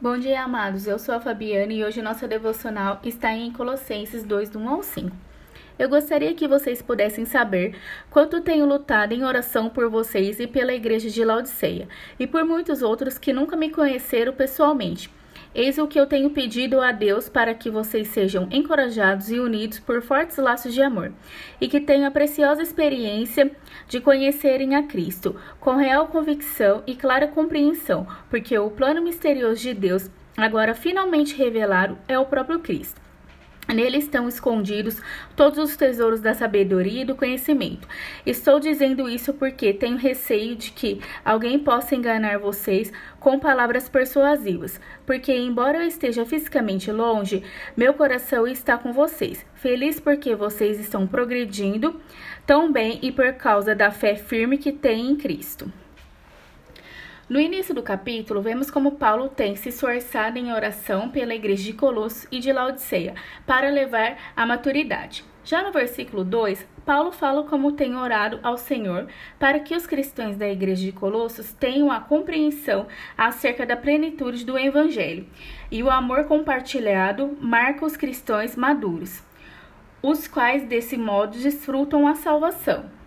Bom dia, amados. Eu sou a Fabiana e hoje nossa devocional está em Colossenses 2, do 1 ao 5. Eu gostaria que vocês pudessem saber quanto tenho lutado em oração por vocês e pela igreja de Laodiceia, e por muitos outros que nunca me conheceram pessoalmente Eis o que eu tenho pedido a Deus para que vocês sejam encorajados e unidos por fortes laços de amor, e que tenham a preciosa experiência de conhecerem a Cristo, com real convicção e clara compreensão, porque o plano misterioso de Deus, agora finalmente revelado, é o próprio Cristo. Nele estão escondidos todos os tesouros da sabedoria e do conhecimento. Estou dizendo isso porque tenho receio de que alguém possa enganar vocês com palavras persuasivas, porque, embora eu esteja fisicamente longe, meu coração está com vocês. Feliz porque vocês estão progredindo tão bem e por causa da fé firme que têm em Cristo. No início do capítulo, vemos como Paulo tem se esforçado em oração pela igreja de Colossos e de Laodiceia para levar à maturidade. Já no versículo 2, Paulo fala como tem orado ao Senhor para que os cristãos da igreja de Colossos tenham a compreensão acerca da plenitude do evangelho e o amor compartilhado marca os cristãos maduros, os quais desse modo desfrutam a salvação.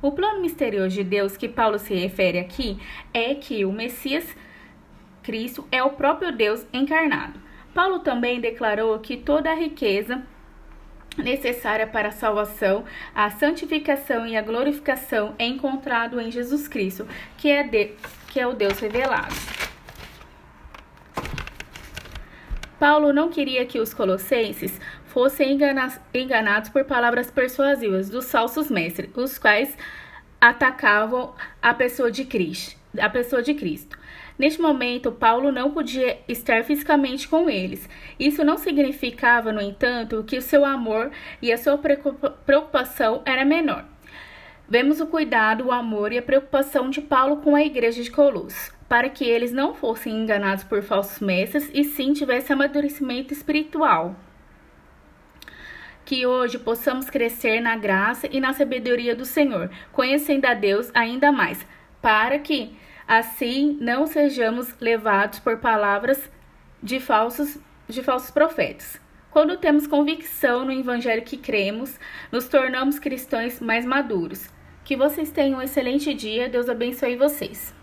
O plano misterioso de Deus que Paulo se refere aqui é que o Messias Cristo é o próprio Deus encarnado. Paulo também declarou que toda a riqueza necessária para a salvação, a santificação e a glorificação é encontrado em Jesus Cristo, que é, de, que é o Deus revelado. Paulo não queria que os colossenses fossem enganados por palavras persuasivas dos falsos mestres, os quais atacavam a pessoa de Cristo. A pessoa de Cristo. Neste momento, Paulo não podia estar fisicamente com eles. Isso não significava, no entanto, que o seu amor e a sua preocupação era menor. Vemos o cuidado, o amor e a preocupação de Paulo com a igreja de Colossos, para que eles não fossem enganados por falsos mestres e sim tivessem amadurecimento espiritual que hoje possamos crescer na graça e na sabedoria do Senhor, conhecendo a Deus ainda mais, para que assim não sejamos levados por palavras de falsos de falsos profetas. Quando temos convicção no evangelho que cremos, nos tornamos cristãos mais maduros. Que vocês tenham um excelente dia. Deus abençoe vocês.